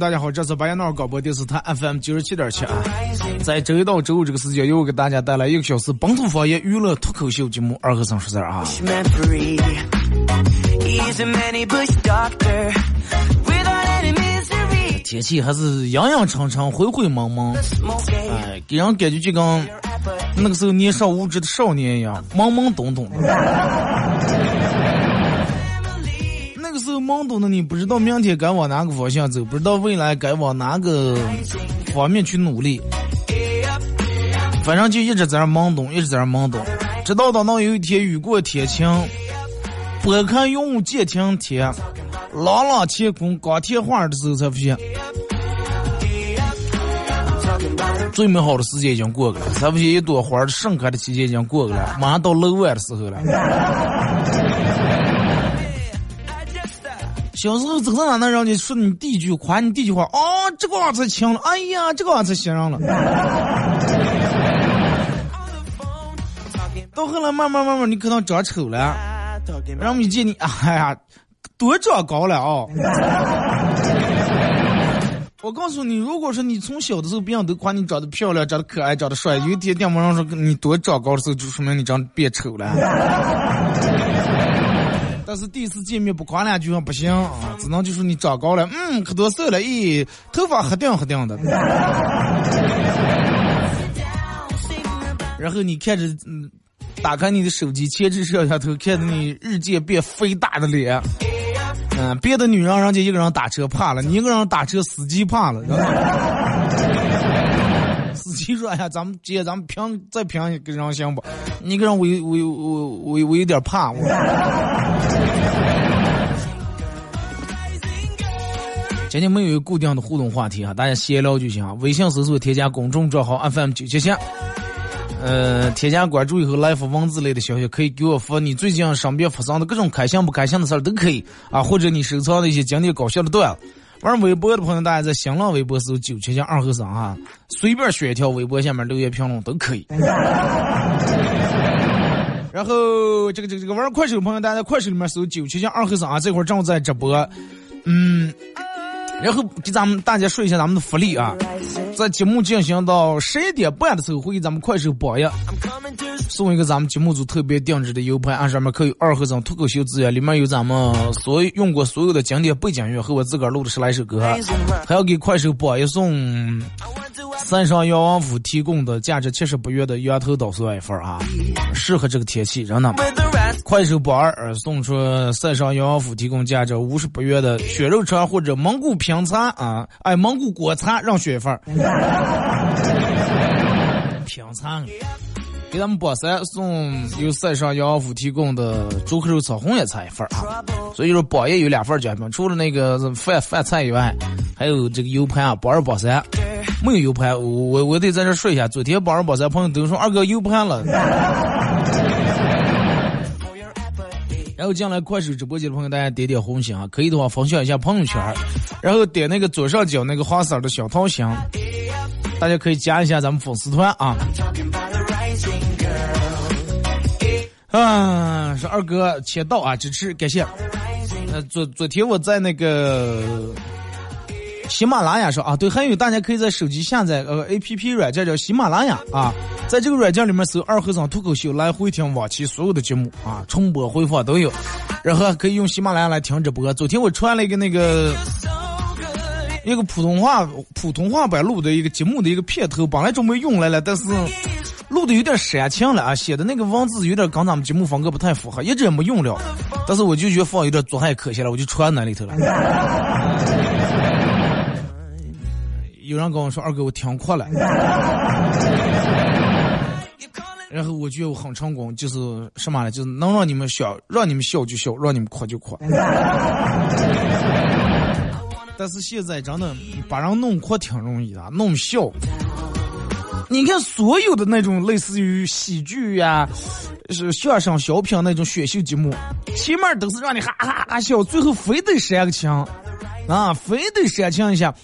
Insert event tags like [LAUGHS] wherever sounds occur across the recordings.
大家好，这是白彦淖尔广播电视台 FM 九十七点七啊，在周一到周五这个时间，又给大家带来一个小时本土方言娱乐脱口秀节目《二和尚说事儿》啊。天气还是阴阴沉沉、灰灰蒙蒙，哎，给人感觉就跟那个时候年少无知的少年一样，懵懵懂懂的。[LAUGHS] 懵懂的你不知道明天该往哪个方向走，不知道未来该往哪个方面去努力，反正就一直在那懵懂，一直在那懵懂，直到等到有一天雨过天晴，拨开云雾见晴天，朗朗乾坤光天化日的时候，才发现最美好的时间已经过去了，才发现一朵花盛开的季节已经过去了，马上到楼外的时候了。小时候总是哪能让你说你第一句夸你第一句话啊，这个娃才强了，哎呀，这个娃才行上了。到后来慢慢慢慢，你可能长丑了，然后一见你，哎呀，多长高了啊！[LAUGHS] 我告诉你，如果说你从小的时候别人都夸你长得漂亮、长得可爱、长得帅，有一天电网上说你多长高的时候，就说明你长得变丑了。但是第一次见面不夸两句不行啊，只能就说你长高了，嗯，可多瘦了，咦，头发黑掉黑掉的。[LAUGHS] 然后你看着，嗯，打开你的手机，前置摄像头，看着你日渐变肥大的脸，嗯，别的女人人家一个人打车怕了，你一个人打车司机怕了。司机说：“哎呀，咱们接，咱们平再平一个人行不？你个人我我我我我有点怕。”我。今天没有固定的互动话题啊，大家闲聊就行啊。微信搜索添加公众账号 FM 九七七，呃，添加关注以后来发文字类的消息，可以给我发你最近身边发生的各种开心不开心的事儿都可以啊，或者你收藏的一些经典搞笑的段子。玩微博的朋友，大家在新浪微博搜九七七二和尚啊，随便选一条微博下面留言评论都可以。[LAUGHS] 然后这个这个这个玩快手的朋友，大家在快手里面搜九七七二和尚啊，这会儿正在直播，嗯。然后给咱们大家说一下咱们的福利啊，在节目进行到十一点半的时候，会给咱们快手榜一送一个咱们节目组特别定制的 U 盘，按上面刻有二和尚脱口秀资源，里面有咱们所用过所有的经典背景乐和我自个儿录的十来首歌，还要给快手榜一送三上杨王府提供的价值七十八元的羊头捣蒜一份啊，适合这个天气，真的。快手榜二送出三上杨王府提供价值五十八元的血肉肠或者蒙古平餐啊，哎，蒙古果餐让选一份儿。平餐，给咱们榜三送由塞上杨王府提供的猪口肉炒红叶菜一份儿啊。所以说榜一有两份奖品，除了那个饭饭菜以外，还有这个 U 盘啊，榜二榜三没有 U 盘，我我得在这说一下，昨天榜二榜三朋友都说二哥 U 盘了。[LAUGHS] 然后进来快手直播间的朋友，大家点点红心啊，可以的话分享一下朋友圈，然后点那个左上角那个花色的小桃心，大家可以加一下咱们粉丝团啊。啊，是二哥签到啊，支持感谢。呃，昨昨天我在那个喜马拉雅上啊，对，还有大家可以在手机下载呃 A P P 软件叫喜马拉雅啊，在这个软件里面搜“二和尚脱口秀”来回听往期所有的节目啊，重播回放都有，然后可以用喜马拉雅来听直播。昨天我传了一个那个一个普通话普通话版录的一个节目的一个片头，本来准备用来了，但是。录的有点煽情了啊，写的那个文字有点跟咱们节目风格不太符合，一直也没用了。但是我就觉得放有点做还可惜了，我就传那里头了。有人跟我说二哥我听哭了，[LAUGHS] 然后我觉得我很成功，就是什么呢？就是能让你们笑，让你们笑就笑，让你们哭就哭。[LAUGHS] 但是现在真的把人弄哭挺容易的，弄笑。你看，所有的那种类似于喜剧呀、是相声、小品那种选秀节目，前面都是让你哈哈哈笑，最后非得煽个情，啊，非得煽情一下。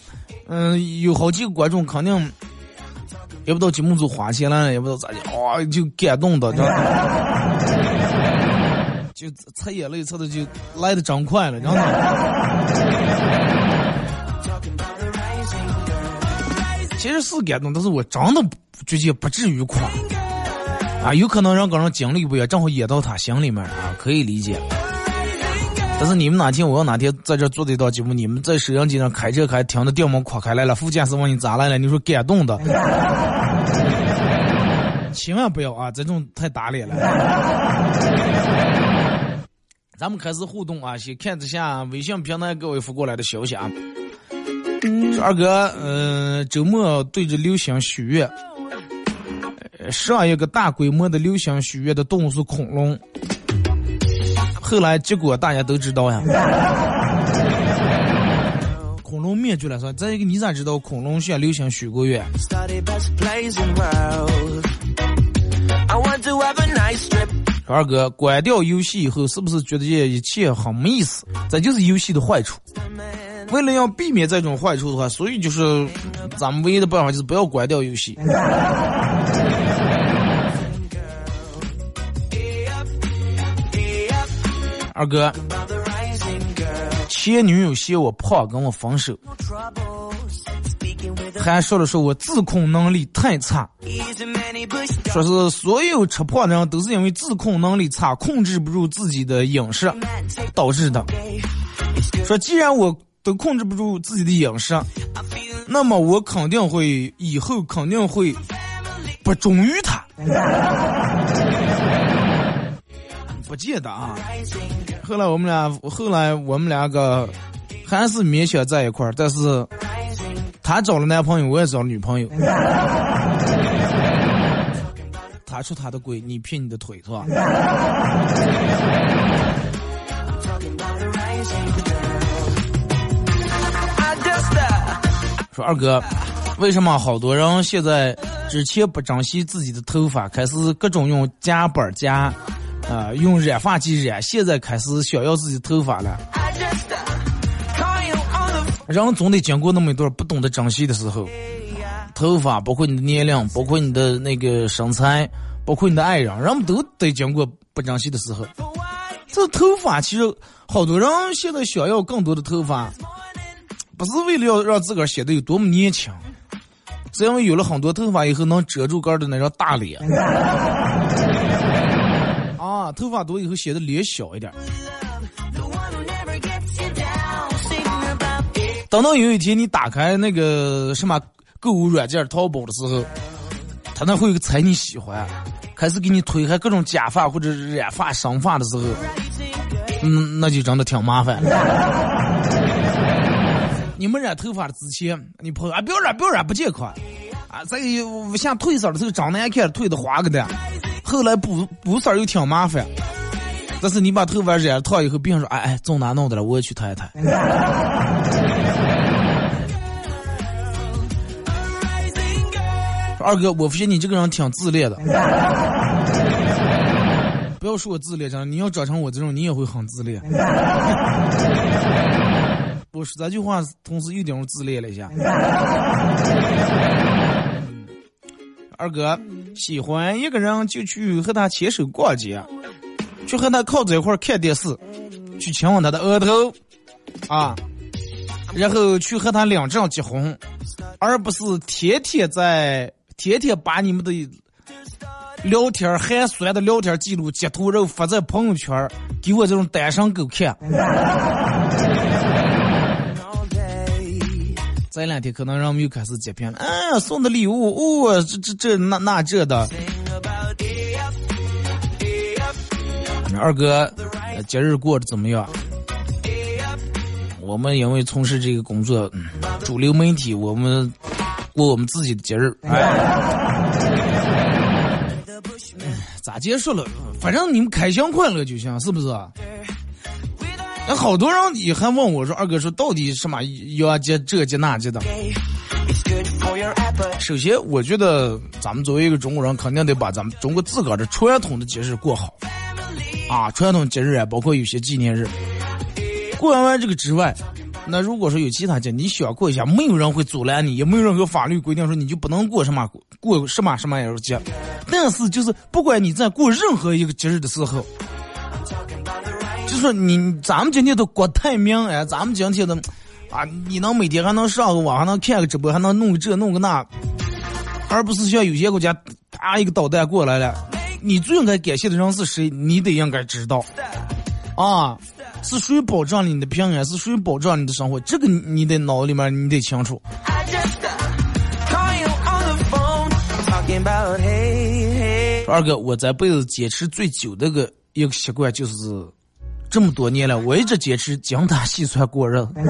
嗯，有好几个观众肯定也不知道节目组花钱了，也不知道咋的，哇，就感动的，[LAUGHS] 就擦眼泪擦的就来的真快了，真的。其实是感动，但是我真的觉得不至于哭啊，有可能人跟人经历不一样，正好演到他心里面啊，可以理解。但是你们哪天我要哪天在这做这档节目，你们在摄像机上开车开，听的电门垮开来了，副驾驶问你咋来了，你说感动的，千万不要啊，这种太打脸了。咱们开始互动啊，先看一下微信平台各位发过来的消息啊。说二哥，嗯，周末对着流星许愿，上一个大规模的流星许愿的动物是恐龙，后来结果大家都知道呀，[LAUGHS] 恐龙灭绝了。说再一个，你咋知道恐龙向流行许过愿？二哥，关掉游戏以后，是不是觉得这一切很没意思？这就是游戏的坏处。为了要避免这种坏处的话，所以就是咱们唯一的办法就是不要关掉游戏。二哥，前女友嫌我胖，跟我分手，还说了说我自控能力太差，说是所有吃胖的人都是因为自控能力差，控制不住自己的饮食导致的。说既然我。都控制不住自己的饮食，那么我肯定会以后肯定会不忠于他。记得啊。后来我们俩，后来我们两个还是勉强在一块儿，但是他找了男朋友，我也找了女朋友。他出他的轨，你劈你的腿，是吧？说二哥，为什么好多人现在之前不珍惜自己的头发，开始各种用夹板夹，啊，用染发剂染，现在开始想要自己头发了？人总得经过那么一段不懂得珍惜的时候，头发包括你的年龄，包括你的那个身材，包括你的爱人，人们都得经过不珍惜的时候。这头发其实好多人现在想要更多的头发。不是为了要让自个儿显得有多么年轻，是因为有了很多头发以后能遮住个的那张大脸。头发多以后显得脸小一点。等到有一天你打开那个什么购物软件淘宝的时候，他那会有个猜你喜欢，开始给你推开各种假发或者染发、生发的时候，嗯，那就真的挺麻烦。你们染头发之前，你朋友啊，不要染，不要染，不健康啊！再有像褪色的时候长难看，褪的花个的，后来补补色又挺麻烦。但是你把头发染了烫以后，别人说哎哎，从哪弄的了？我也去烫一烫。二哥，我发现你这个人挺自恋的。不要说我自恋，真的，你要长成我这种，你也会很自恋。我说这句话同时又点自恋了一下。二哥喜欢一个人就去和他牵手逛街，去和他靠在一块看电视，去亲吻他的额头，啊，然后去和他领证结婚，而不是天天在天天把你们的聊天寒酸的聊天记录截图，然后发在朋友圈，给我这种单身狗看。这两天可能人们又开始截屏了，嗯，送的礼物，哦，这这这那那这的。二哥，节日过得怎么样？我们因为从事这个工作，主流媒体，我们过我们自己的节日。哎咋结束了？反正你们开心快乐就行，是不是？那好多人也还问我说：“二哥说到底什么要接这接那接的？”首先，我觉得咱们作为一个中国人，肯定得把咱们中国自个儿的传统的节日过好啊！传统节日啊，包括有些纪念日。过完完这个之外，那如果说有其他节，你想过一下，没有人会阻拦你，也没有任何法律规定说你就不能过什么过什么什么节。但是，就是不管你在过任何一个节日的时候。就说你，咱们今天都国泰民安，咱们今天的啊，你能每天还能上个网，还能看个直播，还能弄个这弄个那，而不是像有些国家，啪一个导弹过来了，你最应该感谢的人是谁？你得应该知道，啊，是谁保障了你的平安？是谁保障你的生活？这个你得脑里面你得清楚。二哥，我这辈子坚持最久的个一个习惯就是。这么多年了，我一直坚持精打细算过日子，[LAUGHS]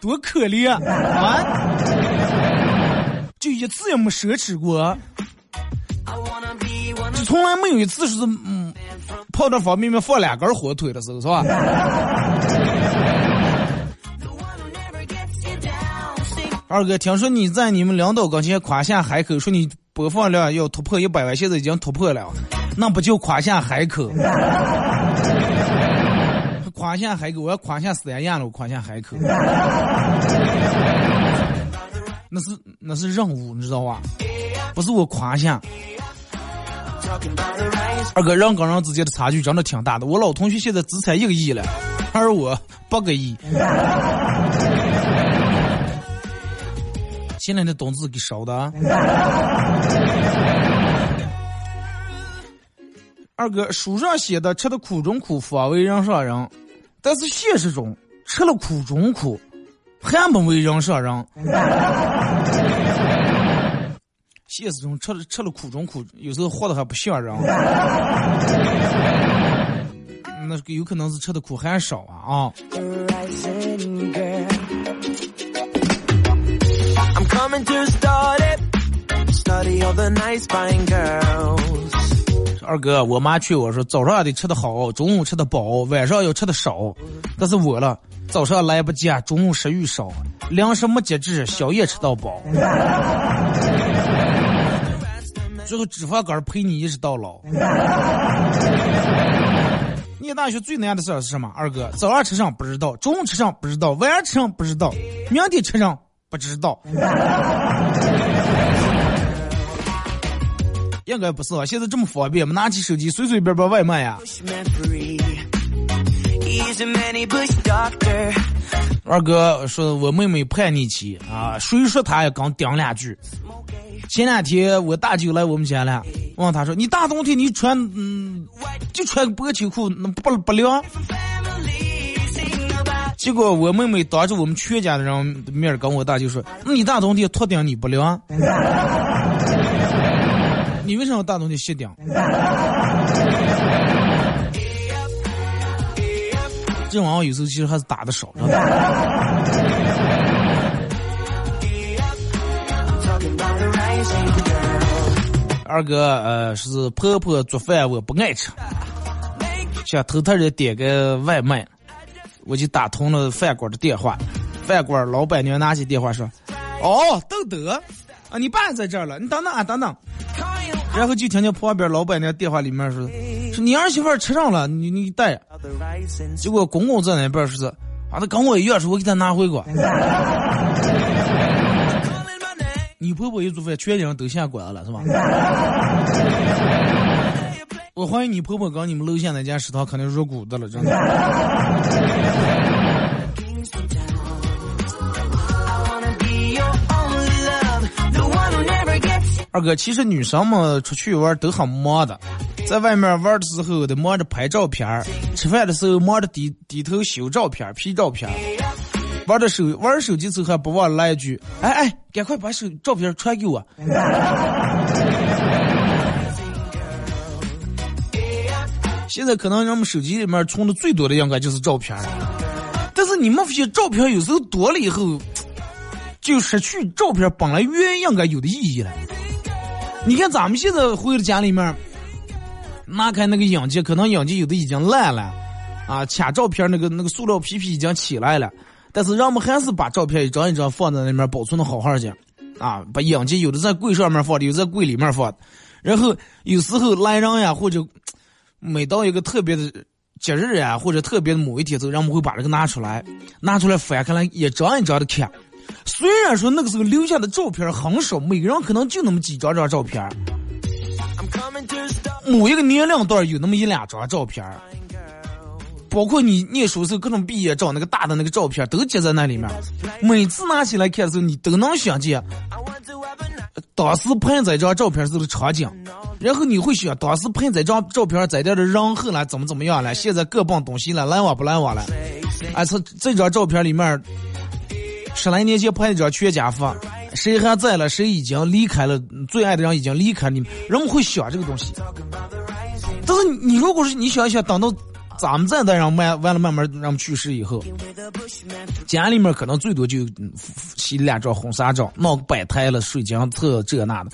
多可怜啊！就一次也没奢侈过，就从来没有一次是嗯泡点方便面放两根火腿的时候，是吧？二哥，听说你在你们领导跟前夸下海口，说你播放量要突破一百万，现在已经突破了。那不就夸下海口？夸下海口，我要夸下三亚了，我夸下海口。那是那是任务，你知道吧？不是我夸下。二哥，人跟人之间的差距真的挺大的。我老同学现在资产一个亿了，而我八个亿。现在的工资给烧的。二哥，书上写的吃的苦中苦，方为人上人，但是现实中吃了苦中苦，还不为人上人。现实中吃了吃了苦中苦，有时候活的还不像人。那有可能是吃的苦还少啊啊！二哥，我妈劝我说，早上得吃的好，中午吃的饱，晚上要吃的少。但是我了，早上来不及啊，中午食欲少，粮食没节制，宵夜吃到饱。[LAUGHS] 最后脂肪肝陪你一直到老。[LAUGHS] 念大学最难的事是什么？二哥，早上吃上不知道，中午吃上不知道，晚上吃上不知道，明天吃上不知道。应该不是啊，现在这么方便，我们拿起手机随随便便外卖呀。二哥说，我妹妹叛逆期啊，谁说她也刚顶两句。前两天我大舅来我们家了，问他说：“你大冬天你穿嗯，就穿个薄秋裤，那不不凉？”结果我妹妹当着我们全家的人面跟我大舅说：“那你大冬天脱顶你不凉？” [LAUGHS] 你为什么大东西卸顶？这玩意有时候其实还是打的少。二哥，呃，是婆婆做饭我不爱吃，想偷偷的点个外卖，我就打通了饭馆的电话，饭馆老板娘拿起电话说：“哦，豆豆，啊，你爸在这儿了，你等等啊，等等。”然后就听见旁边老板娘电话里面说：“说你儿媳妇吃上了，你你带。结果公公在那边说是，啊，他跟我一样，说我给他拿回过。你婆婆一做饭，全家人都下馆了，是吧？我怀疑你婆婆跟你们楼下那家食堂肯定入股的了，真的。二哥，其实女生们出去玩都很忙的，在外面玩的时候得忙着拍照片，吃饭的时候忙着低低头修照片、P 照片，玩的手玩手机时候还不忘来一句：“哎哎，赶快把手照片传给我。[LAUGHS] ”现在可能人们手机里面存的最多的应该就是照片但是你们发现照片有时候多了以后，就失去照片本来原应该有的意义了。你看咱们现在回到家里面，拿开那个影机，可能影机有的已经烂了，啊，卡照片那个那个塑料皮皮已经起来了，但是人们还是把照片一张一张放在那边保存的好好的，啊，把影机有的在柜上面放的，有的在柜里面放，然后有时候来人呀，或者每到一个特别的节日呀，或者特别的某一天，后，人们会把这个拿出来，拿出来翻开来一张一张的看。虽然说那个时候留下的照片很少，每个人可能就那么几张张照片，某一个年龄段有那么一两张照片，包括你念书时候各种毕业照那个大的那个照片都接在那里面。每次拿起来看的时候，你都能想见当时拍这张照片时候的场景，然后你会想当时拍这张照片在这的人后来怎么怎么样了，现在各奔东西了，来往不来往了。哎，这这张照片里面。十来年前拍的张全家福，谁还在了？谁已经离开了？最爱的人已经离开你们，人们会想这个东西。但是你如果是你想一想，等到咱们再再让慢完了慢慢让去世以后，家里面可能最多就洗两张婚纱照，弄个摆台了，水晶册这那的，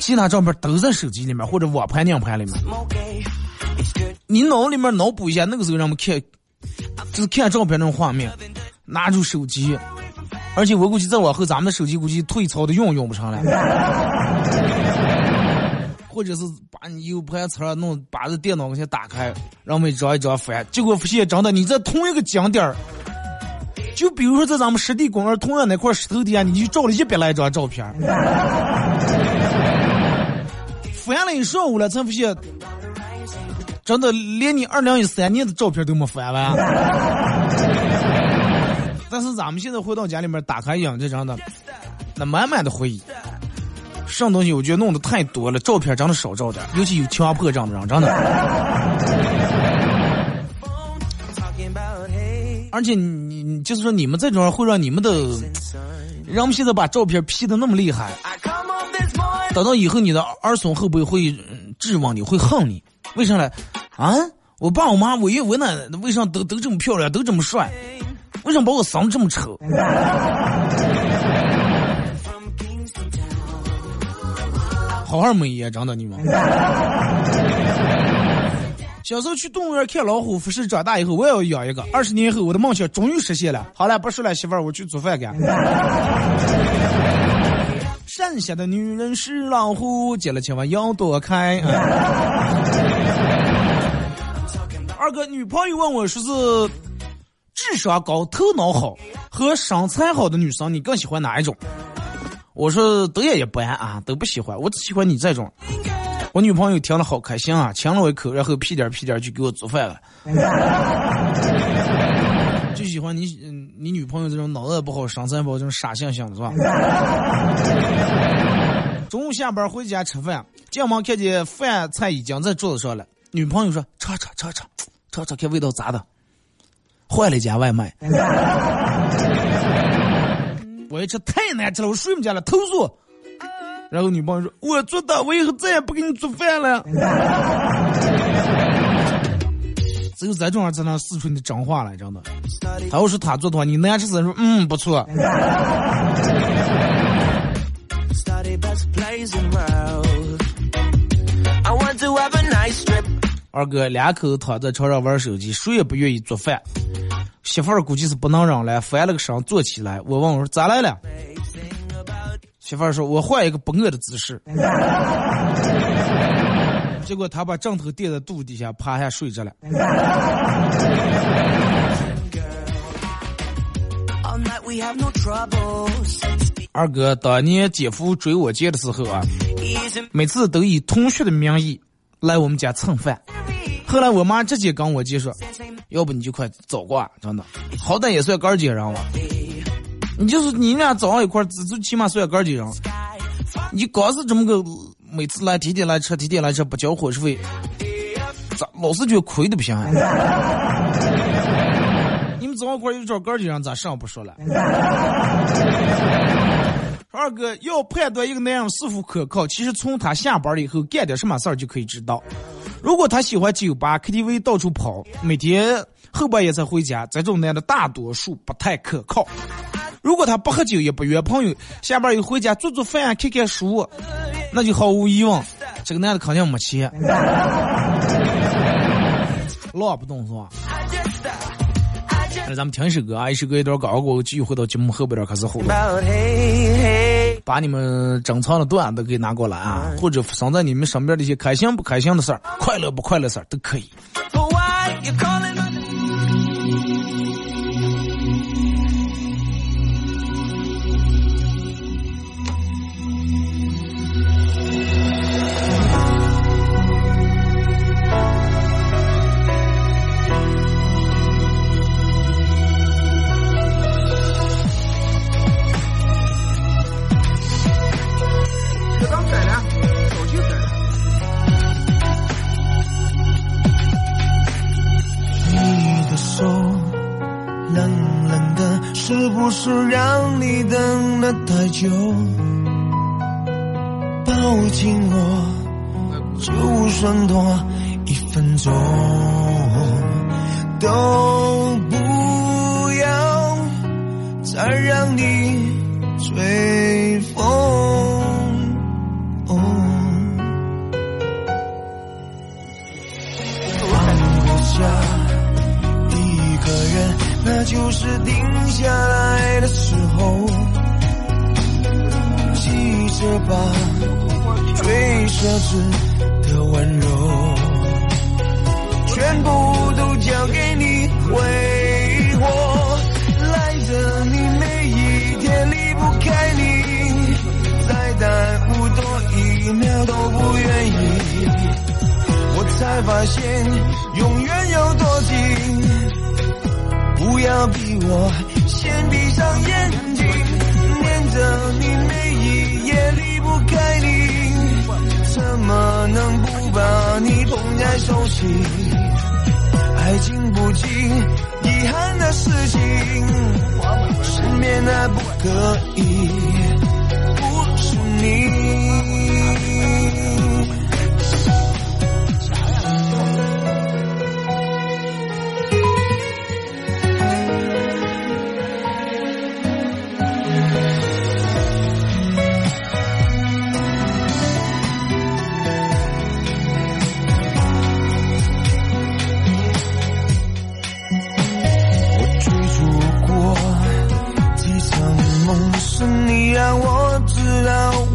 其他照片都在手机里面或者网盘、硬盘里面。你脑里面脑补一下那个时候让我们看，就是看照片那种画面，拿出手机。而且我估计再往后，咱们的手机估计退潮的用用不上了，[LAUGHS] 或者是把你 U 盘槽弄，把这电脑给先打开，让我们一张一张翻，结果发现真的，你在同一个景点儿，就比如说在咱们湿地公园同样那块石头底下，你就照了一百来张照片，[LAUGHS] 翻了一上午了，才发现，真的连你二零一三年的照片都没翻完。但是咱们现在回到家里面，打开影这张的，那满满的回忆。上东西我觉得弄的太多了，照片真的少照点，尤其有强迫症的人，真的。而且你你就是说你们这种会让你们的，人们现在把照片 P 的那么厉害，等到以后你的儿孙会不会会质问你，会恨你？为啥呢？啊，我爸我妈我爷我奶奶为啥都都这么漂亮，都这么帅？为什么把我生这么丑？[LAUGHS] 好好美呀，真的你们。[LAUGHS] 小时候去动物园看老虎，不是长大以后我也要养一个。二十年后，我的梦想终于实现了。好了，不说了，媳妇儿，我去做饭去。[LAUGHS] 剩下的女人是老虎，见了千万要躲开。二哥，女朋友问我说是。智商高、头脑好和身材好的女生，你更喜欢哪一种？我说都也一般啊，都不喜欢，我只喜欢你这种。我女朋友听了好开心啊，亲了我一口，然后屁颠屁颠就给我做饭了。[LAUGHS] 就喜欢你，你女朋友这种脑子不好、身材不好、这种傻性性的是吧？中午下班回家吃饭，进门看见饭菜已经在桌子上了，女朋友说：“尝尝尝尝，尝尝看味道咋的？”换了一家外卖，[LAUGHS] 我一吃太难吃了，我睡不着了，投诉。然后女朋友说：“我做的，我以后再也不给你做饭了。”只有这种人才能使出你的真话来，真的。他要是他做的话，你难吃死说：“嗯，不错。”二哥两口子躺在床上玩手机，谁也不愿意做饭。媳妇儿估计是不能忍了，翻了个身坐起来。我问我说咋来了？媳妇儿说：“我换一个不饿的姿势。” [LAUGHS] 结果他把枕头垫在肚底下，趴下睡着了。二哥，当年姐夫追我姐的时候啊，每次都以同学的名义来我们家蹭饭。后来我妈直接跟我姐说：“要不你就快走过，真的，好歹也算哥儿姐人了。你就是你俩早上一块，最起码算哥儿姐人。你光是这么个每次来，天天来吃，天天来吃，不交伙食费，咋老是觉得亏的不行？啊 [LAUGHS] 你们早上一块又找哥儿姐人，咋上不说了？”二哥要判断一个男人是否可靠，其实从他下班了以后干点什么事儿就可以知道。如果他喜欢酒吧、KTV 到处跑，每天后半夜才回家，这种男的大多数不太可靠。如果他不喝酒也不约朋友，下班又回家做做饭、看看书，那就毫无疑问，这个男的肯定没钱。老不懂是吧？那咱们听一首歌啊，一首歌一段广告过后，继续回到节目后边儿开始互动，把你们珍藏的段子给拿过来啊，或者发生在你们身边的一些开心不开心的事儿、快乐不快乐事儿都可以。不是让你等了太久？抱紧我，就算多一分钟，都不要再让你吹风。那就是定。下来的时候，记着吧，最奢侈的温柔，全部都交给你挥霍。赖着你每一天离不开你，再耽误多一秒都不愿意。我才发现，永远有多近，不要逼我。先闭上眼睛，念着你每一夜离不开你，怎么能不把你捧在手心？爱情不起遗憾的事情，失眠的不可以，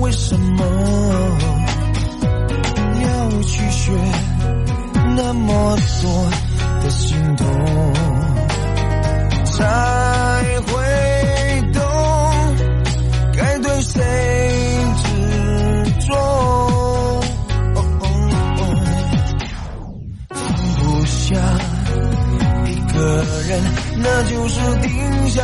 为什么要去学那么多的心痛，才会懂该对谁执着？放不下一个人，那就是定下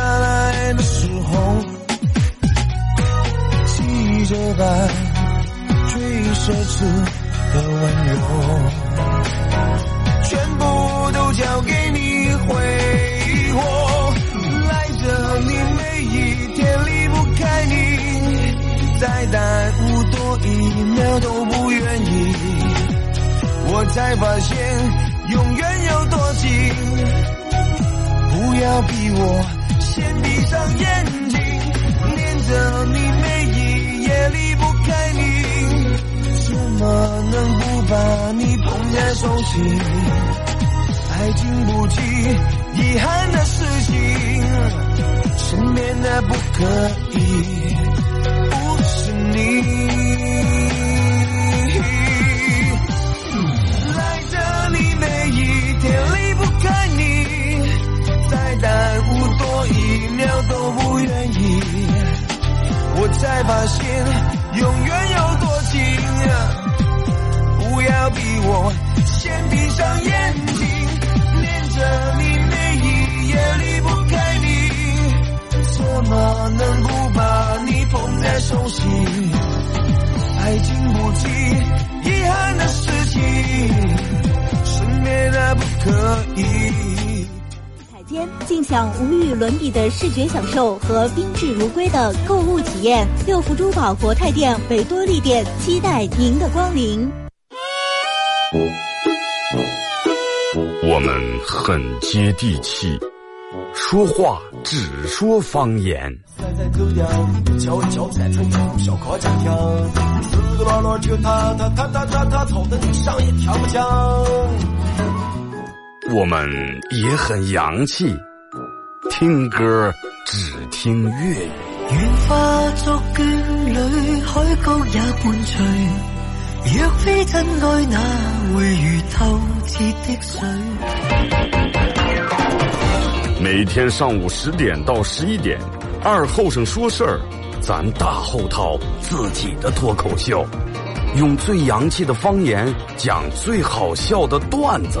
才发现永远有多近，不要逼我先闭上眼睛，念着你每一。也离不开你，怎么能不把你捧在手心？爱经不起遗憾的事情，身边的不可才发现永远有多近。不要逼我先闭上眼睛，念着你每一夜离不开你，怎么能不把你捧在手心？爱经不起遗憾的事情，省略的不可以。尽享无与伦比的视觉享受和宾至如归的购物体验。六福珠宝国泰店、维多利店期待您的光临。我们很接地气，说话只说方言。我们也很洋气，听歌只听粤语。愿化作眷侣，海角也伴随。若非真爱，哪会如透彻的水？每天上午十点到十一点，二后生说事儿，咱大后套自己的脱口秀，用最洋气的方言讲最好笑的段子。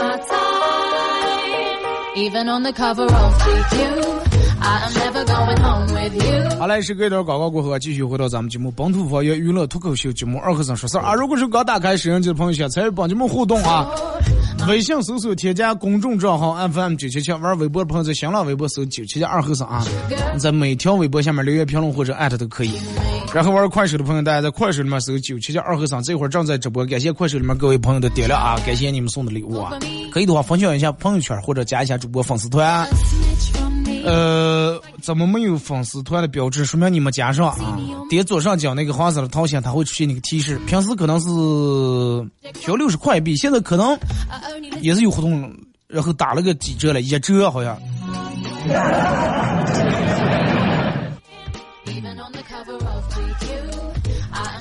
Even on the cover of GQ, I am never going home with you. 好嘞，是隔一段广告过后啊，继续回到咱们节目《本土方言娱乐脱口秀》节目二和尚说事儿啊。如果是刚打开摄像机的朋友，想参与帮节目互动啊，微信搜索添加公众账号 FM 九七七，玩微博的朋友在新浪微博搜九七七二和尚啊，在每条微博下面留言评论或者艾特都可以。然后玩快手的朋友，大家在快手里面搜九七七二和尚，这会儿正在直播，感谢快手里面各位朋友的点亮啊，感谢你们送的礼物啊，可以的话分享一下朋友圈或者加一下主播粉丝团。呃，怎么没有粉丝团的标志？说明你们加上啊，点左上角那个黄色的头像，它会出现那个提示。平时可能是调六十块币，现在可能也是有活动，然后打了个几折了，一折好像。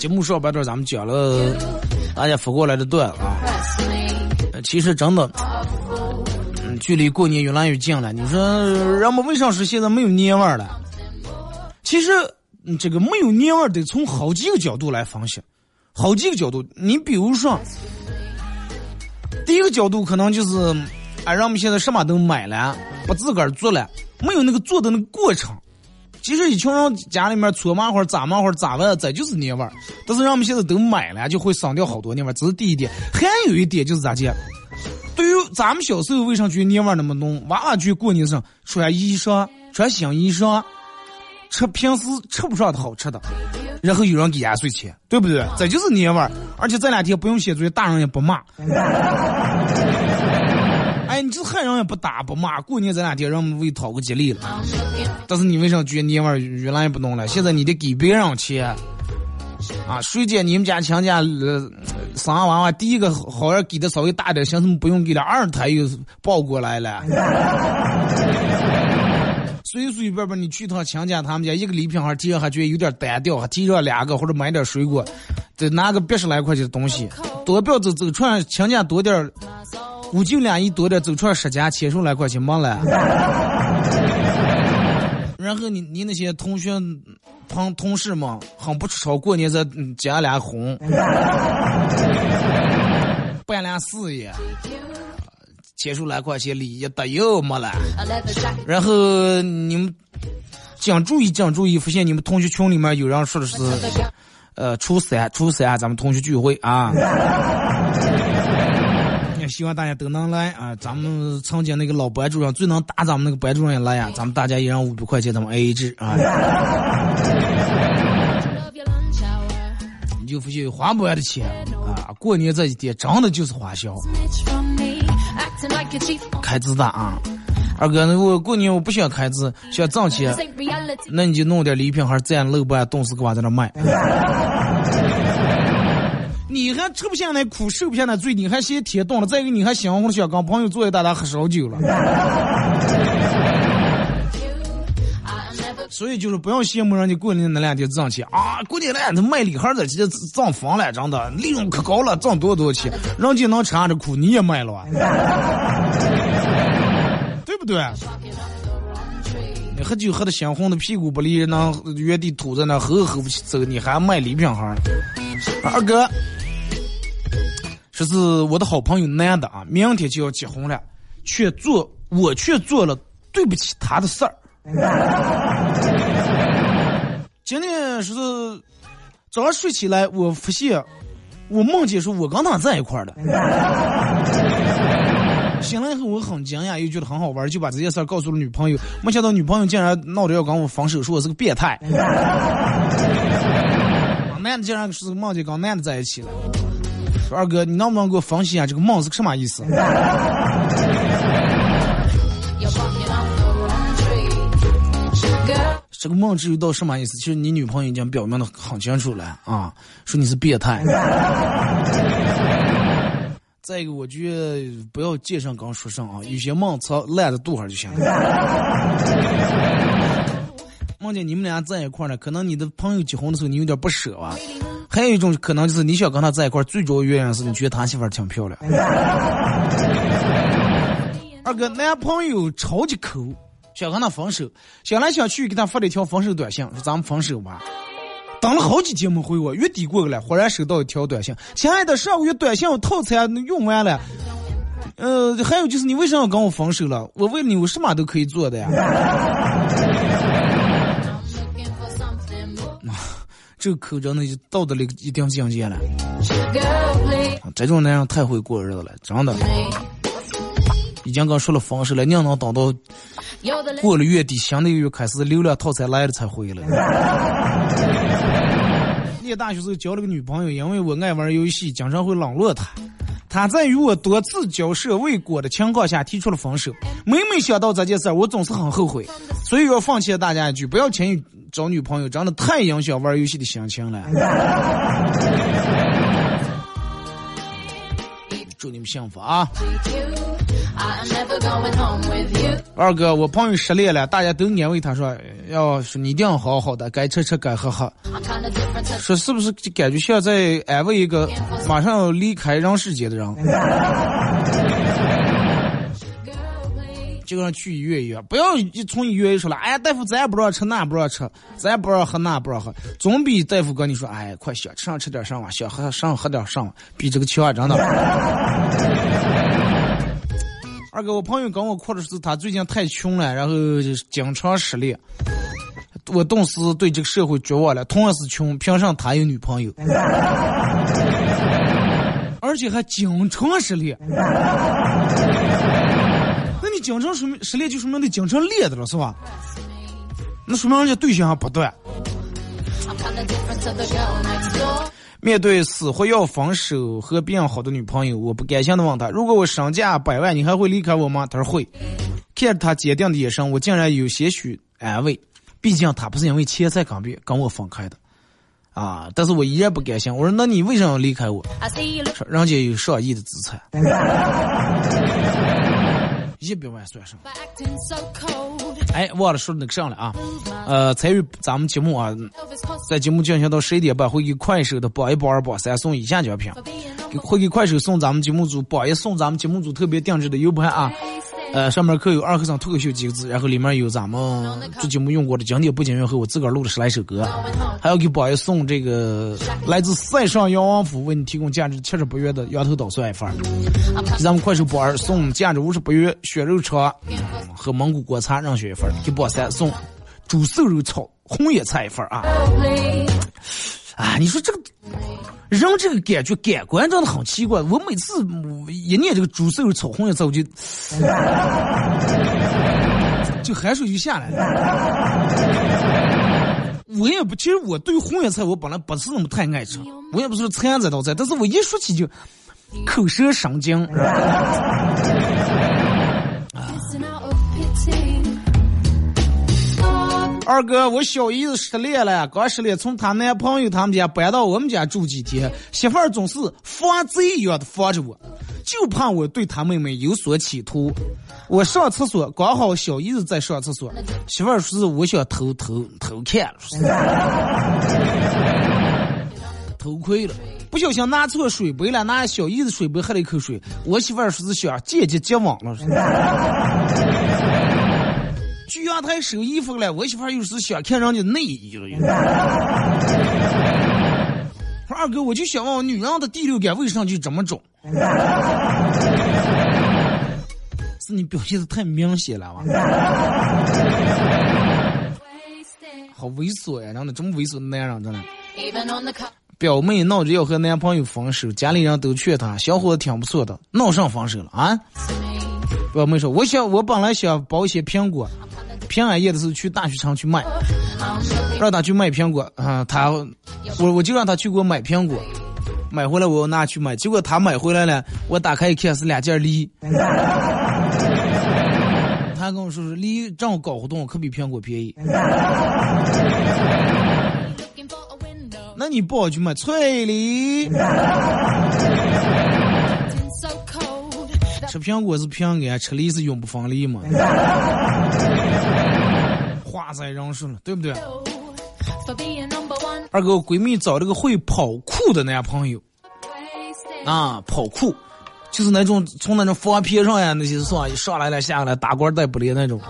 节目上半段咱们讲了大家发过来的段啊，其实真的，嗯，距离过年越来越近了。你说人们为啥说现在没有年味儿了？其实，嗯这个没有年味儿得从好几个角度来分析，好几个角度。你比如说，第一个角度可能就是，哎，人们现在什么都买了，不自个儿做了，没有那个做的那个过程。其实一群人家里面搓麻花、炸麻花、炸完，这就是年味儿。但是人们现在都买了，就会省掉好多年味儿。这是第一点。还有一点就是咋讲？对于咱们小时候为啥觉得年味儿那么浓？娃娃去过年上穿衣裳、穿新衣裳，吃平时吃不上的好吃的，然后有人给压岁钱，对不对？这就是年味儿。而且这两天不用写作业，大人也不骂。哎，你这汉人也不打不骂，过年这两天让我们为讨个吉利了。但是你为啥觉得年味儿越来也不浓了？现在你得给别人钱啊！谁见你们家强家呃生完娃娃，第一个好像给的稍微大点，寻思不用给了，二胎又抱过来了。[LAUGHS] 随随便便你去趟强家他们家，一个礼品还提上还觉得有点单调，还提上两个或者买点水果，再拿个八十来块钱的东西，多不要走走串强家多点儿五斤两亿多点儿，走串十家千数来块钱没了。[LAUGHS] 然后你你那些同学朋同事们很不出丑，过年再嗯结俩婚，办俩事业，千数来块钱礼一得又没了。然后你们讲注意讲注意，发现你们同学群里面有人说的是，呃，初三初三咱们同学聚会啊。希望大家都能来啊！咱们曾经那个老班主任最能打咱们那个班主任也来呀、咱们大家一人五百块钱，咱们 A A 制啊！你就发现花不完的钱啊！过年这几天真的就是花销，开支大啊！二哥，那我过年我不想开支，想挣钱那你就弄点礼品，还是这样漏办冻死给我在那卖。你还吃不下那苦，受不下那罪，你还嫌铁冻了，再一个你还想红想跟朋友坐一大大喝烧酒了。[LAUGHS] 所以就是不要羡慕人家过年那两天挣钱啊！过年那卖礼盒的直接涨疯了，真的利润可高了，挣多少多少钱，人家能吃上这苦，你也卖了啊？对不对？你喝酒喝的鲜红的，屁股不离，能原地吐在那，喝喝不起走，你还卖礼品盒？二哥，这是我的好朋友男的啊，明天就要结婚了，却做我却做了对不起他的事儿。今天是早上睡起来，我发现我梦见说我跟他在一块儿的。醒了以后我很惊讶，又觉得很好玩，就把这件事儿告诉了女朋友。没想到女朋友竟然闹着要跟我分手，说我是个变态。男的竟然是梦见跟男的在一起了。说二哥，你能不能给我分析一下这个梦是个什么意思？[LAUGHS] 这个梦至于到什么意思？其实你女朋友已经表明的很清楚了啊，说你是变态。再一个，我觉得不要见上刚说上啊，有些梦操烂在肚上就行了。梦见你们俩在一块儿呢，可能你的朋友结婚的时候你有点不舍啊。还有一种可能就是你想跟他在一块儿，最主要原因是你觉得他媳妇儿挺漂亮。二哥，男朋友超级抠。想跟他分手，想来想去给他发了一条分手短信，说咱们分手吧。等了好几天没回我，月底过去了，忽然收到一条短信：亲爱的，上个月短信套餐用完了。呃，还有就是你为什么要跟我分手了？我问你，我什么都可以做的呀。这个口真的就到达了一定境界了。这种男人太会过日子了，真的。已经刚说了分手了，你要能等到过了月底，新的一个月开始流量套餐来了才回来。念大学时候交了个女朋友，因为我爱玩游戏，经常会冷落她。她在与我多次交涉未果的情况下提出了分手。每每想到这件事儿，我总是很后悔。所以要放弃大家一句：不要轻易找女朋友，真的太影响玩游戏的心情了。祝你们幸福啊！二哥，我朋友失恋了，大家都安慰他说：“要是你一定要好好的，该吃吃，该喝喝。”说是不是感觉像在安慰一个马上要离开人世间的人？就让去医院一样，不要一从医院一出来，哎，大夫咱也不让吃，那不让吃，咱也不让喝，那不让喝，总比大夫跟你说，哎，快想吃上吃点上吧，想喝上喝点上吧，比这个强，真的。二哥，我朋友跟我哭的是他最近太穷了，然后经常失恋，我顿时对这个社会绝望了。同样是穷，凭什么他有女朋友？[LAUGHS] 而且还经常失恋。经常说明失恋就说明你经常恋的了是吧？那说明人家对象还不断。面对死活要分手和别人好的女朋友，我不甘心的问他：如果我身价百万，你还会离开我吗？他说会。看着他坚定的眼神，我竟然有些许安慰。毕竟他不是因为钱才跟别跟我分开的啊！但是我依然不甘心。我说：那你为什么要离开我？说人家有上亿的资产。[LAUGHS] 一百万算什么？哎，忘了说那个上了啊！呃，参与咱们节目啊，在节目进行到十一点半，会给快手的榜一、榜二、榜三送以下奖品，会给快手送咱们节目组榜一送咱们节目组特别定制的 U 盘啊。呃，上面刻有“二和尚脱口秀”几个字，然后里面有咱们做节目用过的经典不景乐和我自个儿录的十来首歌，还要给宝爷送这个来自塞上杨王府为你提供价值七十八元的羊头捣蒜一份儿，给咱们快手宝儿送价值五十八元血肉肠和蒙古国餐让选一份儿，给宝三送猪瘦肉炒红叶菜一份儿啊！啊，你说这个。人这个感觉感官真的很奇怪，我每次一念这个猪瘦肉炒红叶菜，我 [LAUGHS] 就就汗水就下来了。我也不，其实我对红叶菜我本来不是那么太爱吃，我也不是馋这道菜，但是我一说起就口舌生津。二哥，我小姨子失恋了，刚失恋，从她男朋友他们家搬到我们家住几天，媳妇儿总是防贼一样的防着我，就怕我对他妹妹有所企图。我上厕所，刚好小姨子在上厕所，媳妇儿说是我想偷偷偷看了，说是偷窥了，不小心拿错水杯了，拿小姨子水杯喝了一口水，我媳妇儿说是想间接接网了。是去阳台收衣服了，我媳妇儿又是想看人家内衣了。说二哥，我就想问，女人的第六感为啥就这么准？是你表现的太明显了吧？好猥琐呀！真的，这么猥琐的男人，真的。表妹闹着要和男朋友分手，家里人都劝她，小伙子挺不错的，闹上分手了啊？表妹说：“我想，我本来想包一些苹果，平安夜的时候去大学城去卖，让他去卖苹果啊，他我我就让他去给我买苹果，买回来我拿去卖，结果他买回来了，我打开一看是两件梨，[LAUGHS] 他跟我说是梨正好搞活动，可比苹果便宜。[LAUGHS] ”那你不好去买翠梨，吃苹果是平安，吃梨是永不分离嘛。[LAUGHS] 话在人说了，对不对.二哥，我闺蜜找了个会跑酷的男朋友啊，跑酷，就是那种从那种房片上呀那些是吧，一上来了下来打官带不离那种。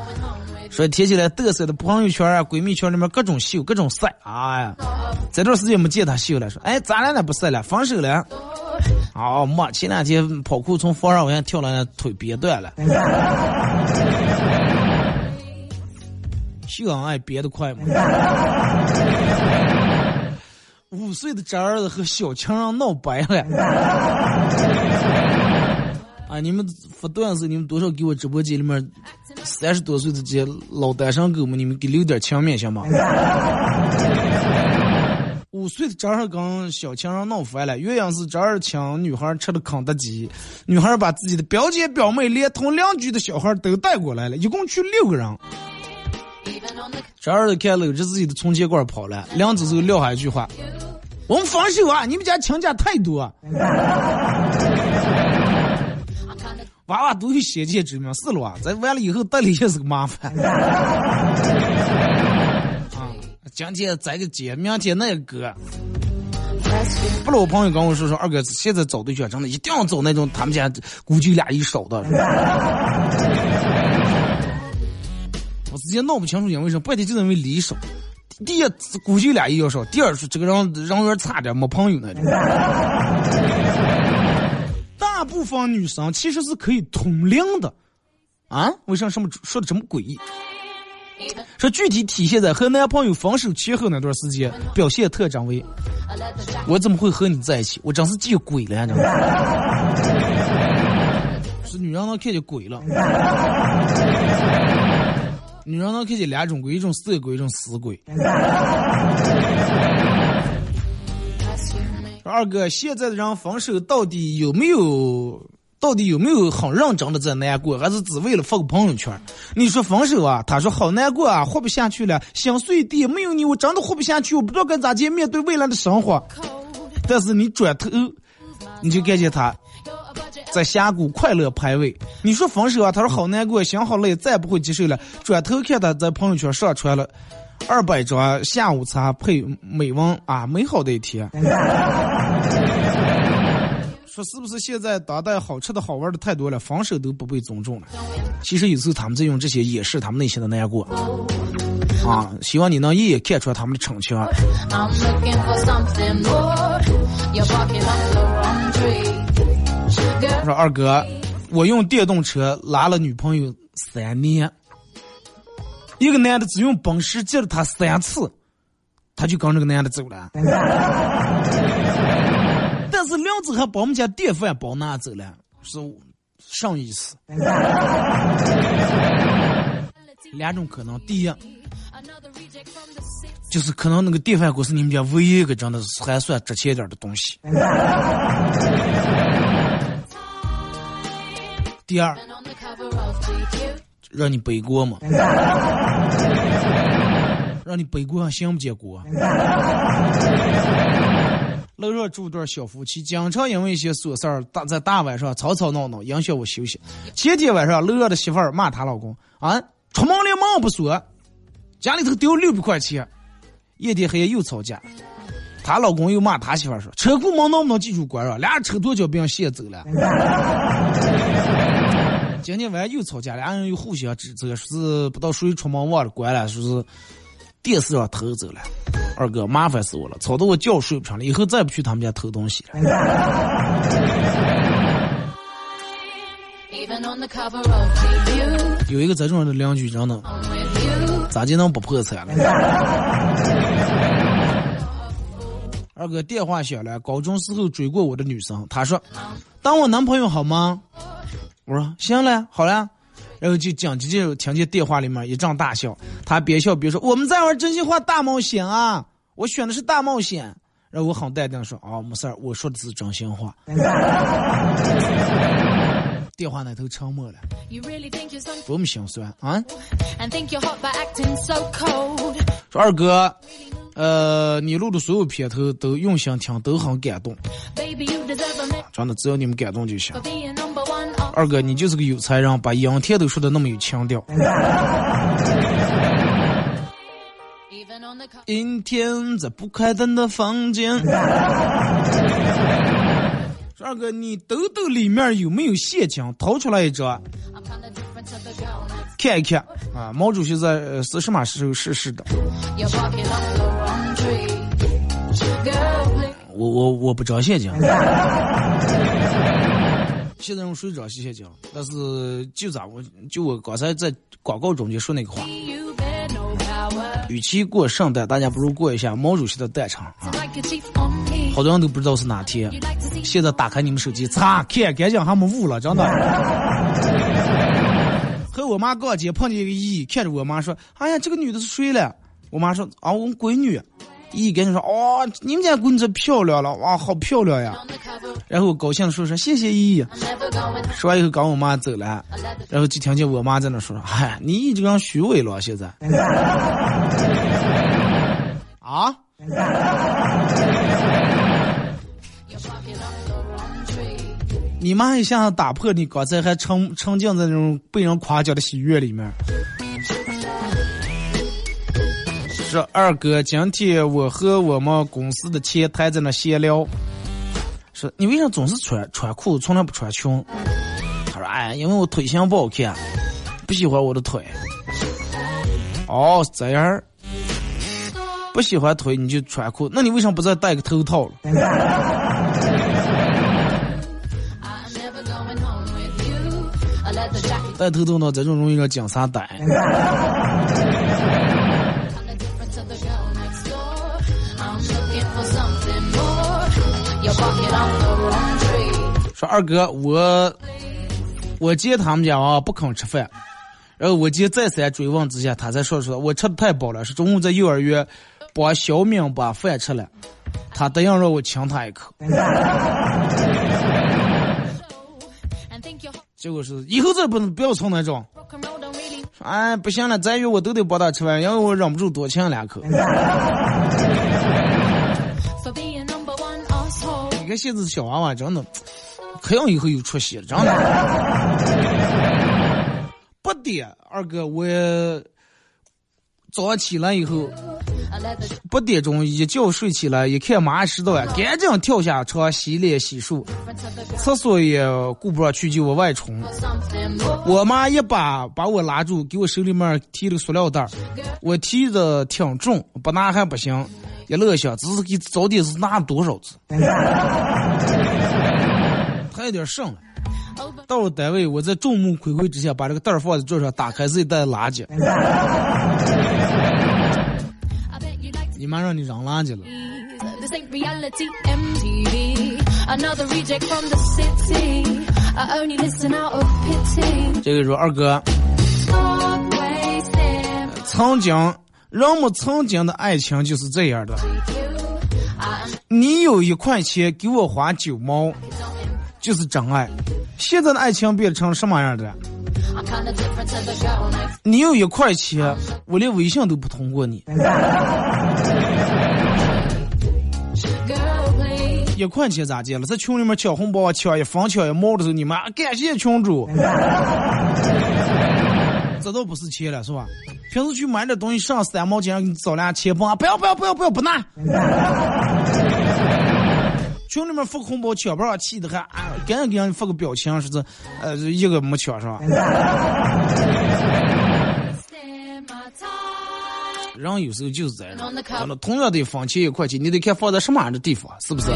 所以贴起来嘚瑟的朋友圈啊、闺蜜圈里面各种秀、各种晒，哎呀，这段时间没见他秀了，说哎，咱俩那不晒了，分手了。哦，没，前两天跑酷从房上往下跳了，腿别断了。[LAUGHS] 秀恩爱别的快吗？五岁的侄儿子和小情人闹掰了。啊！[LAUGHS] 你们发段子，你们多少给我直播间里面三十多岁的这些老单身狗们，你们给留点情面行吗？五岁的侄儿跟小情人闹翻了，原因是侄儿请女孩吃了肯德基，女孩把自己的表姐表妹连同邻居的小孩都带过来了，一共去六个人。Even on the 这儿看搂着自己的存钱罐跑了，两只手撂下一句话：“我们分手啊！你们家亲家太多。”娃娃都有先见之明，是了啊，咱完了以后带里也是个麻烦。今天这个姐，明天那个哥。不老，朋友跟我说说，二哥现在找对象真的一定要找那种他们家估计俩一少的。[LAUGHS] 我直接闹不清楚因为什么，半天就认为离少。第一，估计俩一要少；第二是这个人人缘差点，没朋友那种。[LAUGHS] 大部分女生其实是可以通灵的，啊？为啥这么说的这么诡异？说具体体现在和男朋友分手前后那段时间，表现特征为：我怎么会和你在一起？我真是见鬼了呀！真的是女人能看见鬼了。女人能看见两种鬼，一种色鬼，一种死鬼。二哥，现在的人分手到底有没有？到底有没有很认真的在难过，还是只为了发个朋友圈？你说分手啊？他说好难过啊，活不下去了，心碎地，没有你我真的活不下去，我不知道该咋接面对未来的生活。但是你转头，你就看见他在峡谷快乐排位。你说分手啊？他说好难过，心好累，再也不会接受了。转头看他在朋友圈上传了二百张下午茶配美文啊，美好的一天。说是不是现在当代好吃的好玩的太多了，防守都不被尊重了？其实有时候他们在用这些掩饰他们内心的难过。啊，希望你能一眼看出来他们的逞强。说二哥，我用电动车拉了女朋友三年，一个男的只用奔驰接了他三次，他就跟这个男的走了。但是梁子还把我们家电饭煲拿走了，是上意思。两种可能，第一就是可能那个电饭锅是你们家唯一一个真的是还算值钱点的东西。第二，让你背锅嘛。让你背锅还行不结果。楼上住对小夫妻，经常因为一些琐事儿，大在大晚上吵吵闹闹，影响我休息。前天晚上，楼上的媳妇儿骂她老公啊，出门连门不锁，家里头丢六百块钱，夜天黑夜又吵架。她老公又骂她媳妇儿说，车库门能不能记住关上？俩人车多久被人卸走了？今天晚上又吵架，俩人又互相指责，说是不知道谁出门忘了关了，说是电视上偷走了。二哥，麻烦死我了，吵得我觉睡不成了，以后再不去他们家偷东西了。有一个这种的邻居，真的.咋就能不破产了？二哥电话响了，高中时候追过我的女生，她说当我男朋友好吗？我说行了，好了。然后就紧接着听见电话里面一阵大笑，他边笑边说：“我们在玩真心话大冒险啊！我选的是大冒险。”然后我很淡定地说：“哦，没事儿，我说的是真心话。”电话那头沉默了多么心酸啊.说二哥，呃，你录的所有片头都用心听，都很感动真的，只要你们感动就行二哥你就是个有才人把阴天都说的那么有腔调。阴天在不开灯的房间。二哥你兜兜里面有没有陷阱掏出来一张看一看。啊毛主席在是什么时候逝世的我我我不找陷阱现在用谁找现金？但是就咋我就我刚才在广告中间说那个话，与其过圣诞，大家不如过一下毛主席的诞辰啊！好多人都不知道是哪天。现在打开你们手机，擦，看干净还没雾了，真的。和我妈逛街碰见一个姨，看着我妈说：“哎呀，这个女的是谁了？”我妈说：“啊，我闺女。”姨赶紧说：“哦，你们家闺女真漂亮了，哇，好漂亮呀然后我高兴的说声谢谢姨。说完以后，赶我妈走了，然后就听见我妈在那说：“嗨，你姨这样虚伪了，现在。[LAUGHS] ”啊？你妈一下打破你刚才还沉沉浸在那种被人夸奖的喜悦里面。说二哥，今天我和我们公司的前台在那闲聊，说你为啥总是穿穿裤，从来不穿裙？他说哎，因为我腿型不好看，不喜欢我的腿。哦，这样，不喜欢腿你就穿裤，那你为什么不再戴个头套了？戴头套呢，这种容易让警察逮。说二哥，我我见他们家啊不肯吃饭，然后我今再三追问之下，他才说出来，我吃的太饱了，是中午在幼儿园帮小敏把饭吃了，他答应让我亲他一口.结果是以后再不能不要从那种哎不行了，再约我都得帮他吃饭，因为我忍不住多亲两口。你看现在小娃娃真的，可让以后有出息了，真的。不点，二哥，我早上起来以后。八点钟一觉睡起来，一看马上十到了，赶紧跳下床洗脸洗漱，厕所也顾不上去就往外冲。我妈一把把我拉住，给我手里面提了个塑料袋，我提的挺重，不拿还不行。一乐想，只是给早点是拿多少次，来点剩的到了单位我在众目睽睽之下把这个袋放在桌上打开自己带的垃圾。你妈让你扔垃圾了。这个时候二哥曾经人们曾经的爱情就是这样的。你有一块钱给我花九毛就是真爱。现在的爱情变成什么样的？你有一块钱，我连微信都不通过你。一块钱咋见了？在群里面抢红包啊，抢一分抢一毛的时候，你们感谢群主，这都不是钱了，是吧？平时去买点东西上三毛钱，给你找俩钱包，不要不要不要不要不拿。群里面发红包抢不上，气的还啊，赶紧给人发个表情，说是呃一个没抢上。[LAUGHS] 人有时候就是这样，咱的，同样的放钱一块钱，你得看放在什么样的地方，是不是？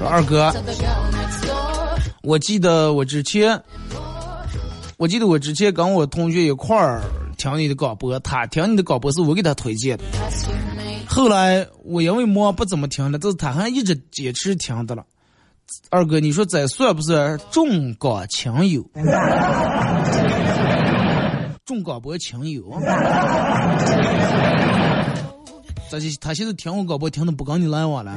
二哥，我记得我之前，我记得我之前跟我同学一块儿听你的广播，他听你的广播是我给他推荐的。后来我因为忙不怎么听了，但是他还一直坚持听的了。二哥，你说这算不算重广情友？重广播情友？这些他现在听我广播听的不跟你来往了。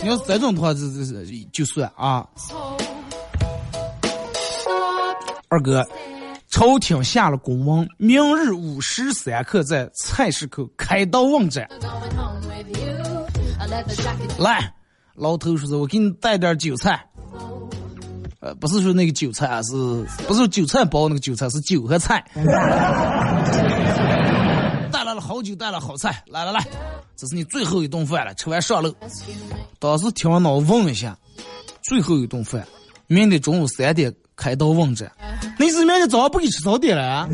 你要是这种的话，这这这就算啊。二哥，朝廷下了公文，明日午时三刻在菜市口开刀问斩。来，老头说是我给你带点韭菜。呃，不是说那个韭菜啊，是不是韭菜包那个韭菜？是酒和菜。[LAUGHS] 带来了好酒，带了好菜，来来来，这是你最后一顿饭了，吃完上楼。当时听完脑问一下，最后一顿饭，明天中午三点开刀问着，你是明天早上不给吃早点了？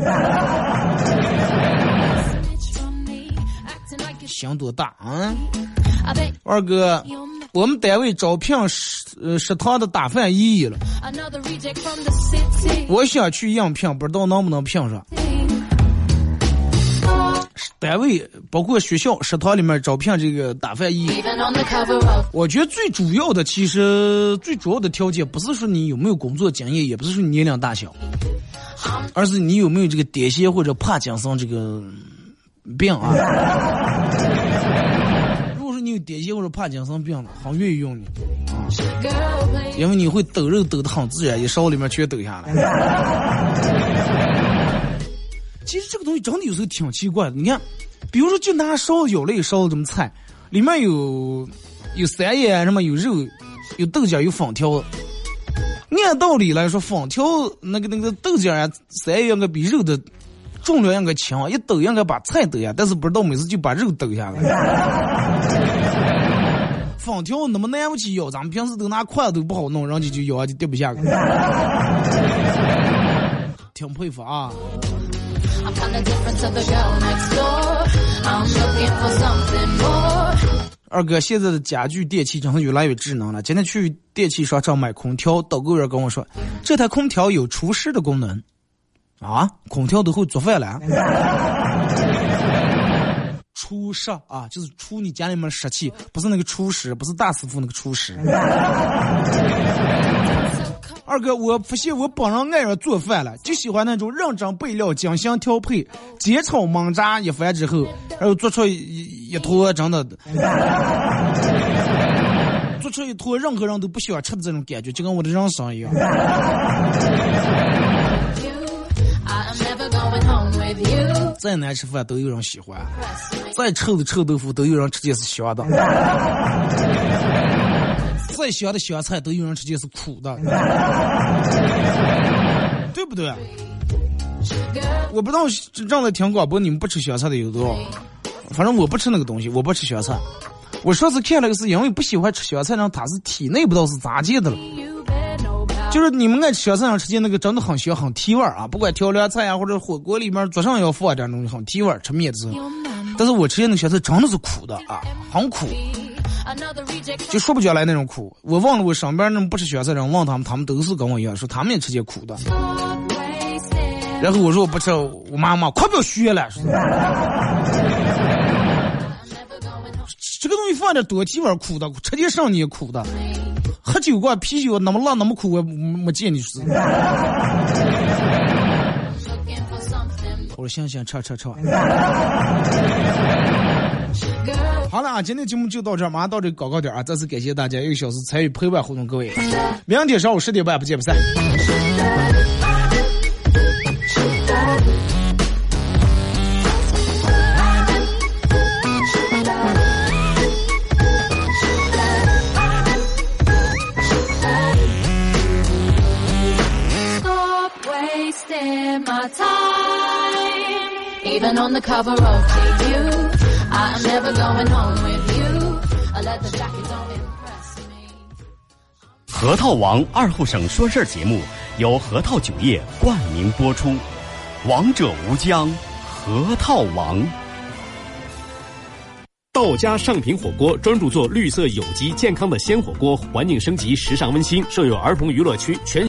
心多大啊、嗯！二哥，我们单位招聘食食堂的打饭姨姨了，我想去应聘，不知道能不能聘上。单位包括学校食堂里面招聘这个打饭姨，Even on the cover of 我觉得最主要的，其实最主要的条件不是说你有没有工作经验，也不是说你年龄大小，而是你有没有这个癫痫或者帕金森这个病啊。如果说你有癫痫或者帕金森病了，很愿意用你.因为你会抖肉抖得很自然，一勺里面全抖下来。其实这个东西真的有时候挺奇怪的，你看，比如说就拿烧舀了一勺这么菜，里面有有三叶，什么有肉，有豆角，有粉条。按道理来说，粉条那个那个豆角啊，三叶应该比肉的重量应该轻，一抖应该把菜抖下，但是不知道每次就把肉抖下来。粉条那么难不起咬，咱们平时都拿筷子都不好弄，人家就咬就掉不下来。挺佩服啊！I'm kinda different to the girl next door. I'm looking for something more. 二哥，现在的家具电器真的越来越智能了。今天去电器商场买空调，导购员跟我说，这台空调有除湿的功能。啊，空调都会做饭了啊？除湿啊，就是除你家里面的湿气，不是那个厨师，不是大师傅那个厨师。[LAUGHS] 二哥，我发现我本人爱上做饭了，就喜欢那种认真备料、精心调配、煎炒焖炸一番之后，然后做出一一一坨真的，[LAUGHS] 做出一坨任何人都不喜欢吃的这种感觉，就跟我的人生一样。再难吃饭都有人喜欢，再臭的臭豆腐都有人吃见是香的，[LAUGHS] 再香的香菜都有人吃见是苦的，对不对？我不知道正在听广播，你们不吃香菜的有多少？反正我不吃那个东西，我不吃香菜。我上次看了个是因为不喜欢吃香菜，让他是体内不知道是咋见的了。就是你们爱吃香菜上吃见那个真的很香很提味儿啊，不管调凉菜啊或者火锅里面桌上要放点东西很提味儿，吃面的时候。但是我吃的那个小菜真的是苦的啊，很苦，就说不出来那种苦。我忘了我身边那种不吃小菜的人问他们，他们都是跟我一样说他们也吃些苦的。然后我说我不吃，我妈妈快不要学了，说这个东西放点多提味儿苦的，吃点上你也苦的。喝酒罐啤酒那么辣那么苦，我没见你。我说行行，撤撤撤。好了啊，今天节目就到这儿，马上到这个广告点啊！再次感谢大家一个小时参与陪伴活动，各位，明天上午十点半不见不散。Even on the cover of GQ, I'm never going home with you. I let the jacket don't impress me. 核桃王二后省说事儿节目由核桃酒业冠名播出，王者无疆，核桃王。道家上品火锅专注做绿色有机健康的鲜火锅，环境升级，时尚温馨，设有儿童娱乐区，全。